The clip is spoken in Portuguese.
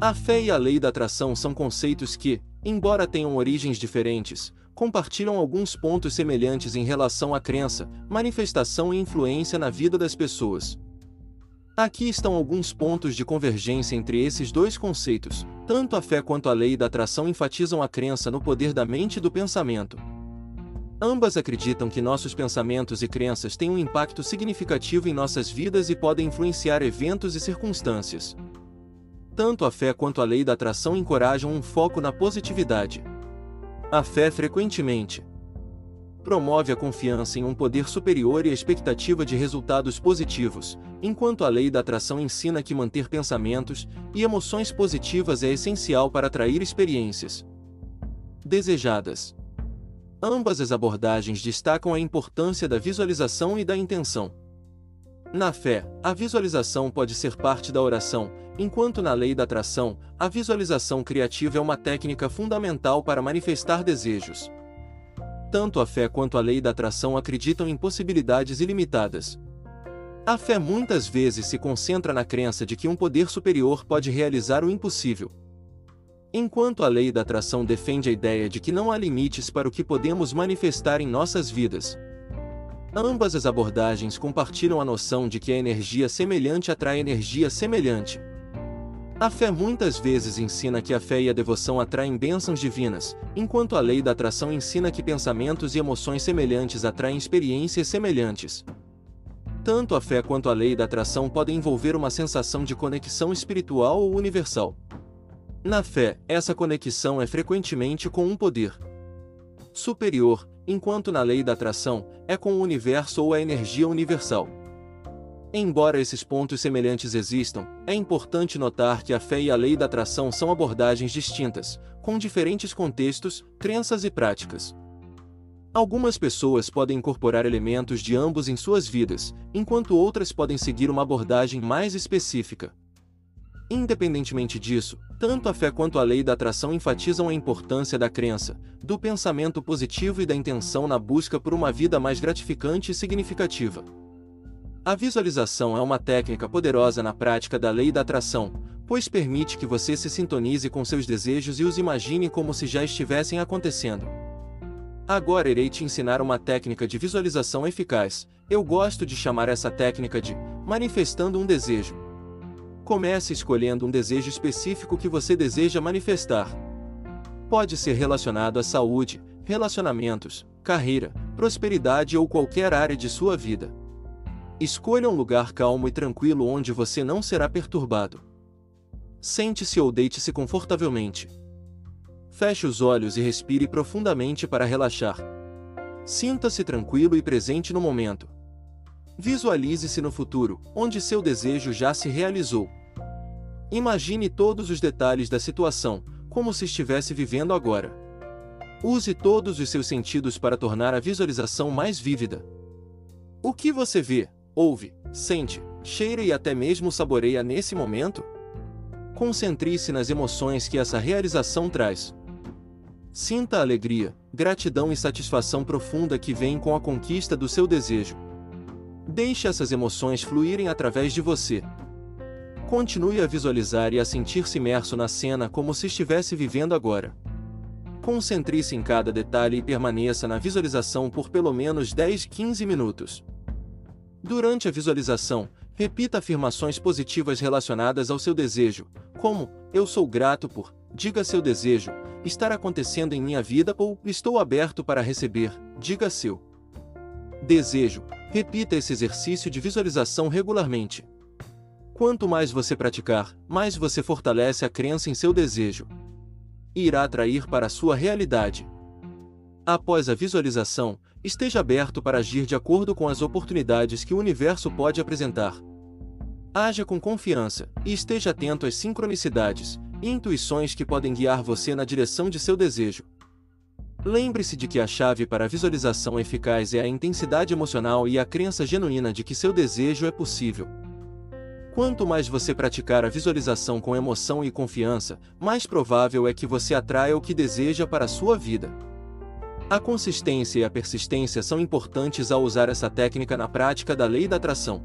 A fé e a lei da atração são conceitos que, embora tenham origens diferentes, compartilham alguns pontos semelhantes em relação à crença, manifestação e influência na vida das pessoas. Aqui estão alguns pontos de convergência entre esses dois conceitos. Tanto a fé quanto a lei da atração enfatizam a crença no poder da mente e do pensamento. Ambas acreditam que nossos pensamentos e crenças têm um impacto significativo em nossas vidas e podem influenciar eventos e circunstâncias. Tanto a fé quanto a lei da atração encorajam um foco na positividade. A fé frequentemente promove a confiança em um poder superior e a expectativa de resultados positivos, enquanto a lei da atração ensina que manter pensamentos e emoções positivas é essencial para atrair experiências desejadas. Ambas as abordagens destacam a importância da visualização e da intenção. Na fé, a visualização pode ser parte da oração, enquanto na lei da atração, a visualização criativa é uma técnica fundamental para manifestar desejos. Tanto a fé quanto a lei da atração acreditam em possibilidades ilimitadas. A fé muitas vezes se concentra na crença de que um poder superior pode realizar o impossível. Enquanto a lei da atração defende a ideia de que não há limites para o que podemos manifestar em nossas vidas, Ambas as abordagens compartilham a noção de que a energia semelhante atrai energia semelhante. A fé muitas vezes ensina que a fé e a devoção atraem bênçãos divinas, enquanto a lei da atração ensina que pensamentos e emoções semelhantes atraem experiências semelhantes. Tanto a fé quanto a lei da atração podem envolver uma sensação de conexão espiritual ou universal. Na fé, essa conexão é frequentemente com um poder superior, enquanto na lei da atração, é com o universo ou a energia universal. Embora esses pontos semelhantes existam, é importante notar que a fé e a lei da atração são abordagens distintas, com diferentes contextos, crenças e práticas. Algumas pessoas podem incorporar elementos de ambos em suas vidas, enquanto outras podem seguir uma abordagem mais específica. Independentemente disso, tanto a fé quanto a lei da atração enfatizam a importância da crença, do pensamento positivo e da intenção na busca por uma vida mais gratificante e significativa. A visualização é uma técnica poderosa na prática da lei da atração, pois permite que você se sintonize com seus desejos e os imagine como se já estivessem acontecendo. Agora irei te ensinar uma técnica de visualização eficaz. Eu gosto de chamar essa técnica de manifestando um desejo. Comece escolhendo um desejo específico que você deseja manifestar. Pode ser relacionado à saúde, relacionamentos, carreira, prosperidade ou qualquer área de sua vida. Escolha um lugar calmo e tranquilo onde você não será perturbado. Sente-se ou deite-se confortavelmente. Feche os olhos e respire profundamente para relaxar. Sinta-se tranquilo e presente no momento. Visualize-se no futuro, onde seu desejo já se realizou. Imagine todos os detalhes da situação, como se estivesse vivendo agora. Use todos os seus sentidos para tornar a visualização mais vívida. O que você vê, ouve, sente, cheira e até mesmo saboreia nesse momento? Concentre-se nas emoções que essa realização traz. Sinta a alegria, gratidão e satisfação profunda que vem com a conquista do seu desejo. Deixe essas emoções fluírem através de você, Continue a visualizar e a sentir-se imerso na cena como se estivesse vivendo agora. Concentre-se em cada detalhe e permaneça na visualização por pelo menos 10-15 minutos. Durante a visualização, repita afirmações positivas relacionadas ao seu desejo, como: Eu sou grato por, diga seu desejo, estar acontecendo em minha vida ou estou aberto para receber, diga seu desejo. Repita esse exercício de visualização regularmente. Quanto mais você praticar, mais você fortalece a crença em seu desejo. E irá atrair para a sua realidade. Após a visualização, esteja aberto para agir de acordo com as oportunidades que o universo pode apresentar. Haja com confiança e esteja atento às sincronicidades e intuições que podem guiar você na direção de seu desejo. Lembre-se de que a chave para a visualização eficaz é a intensidade emocional e a crença genuína de que seu desejo é possível. Quanto mais você praticar a visualização com emoção e confiança, mais provável é que você atraia o que deseja para a sua vida. A consistência e a persistência são importantes ao usar essa técnica na prática da lei da atração.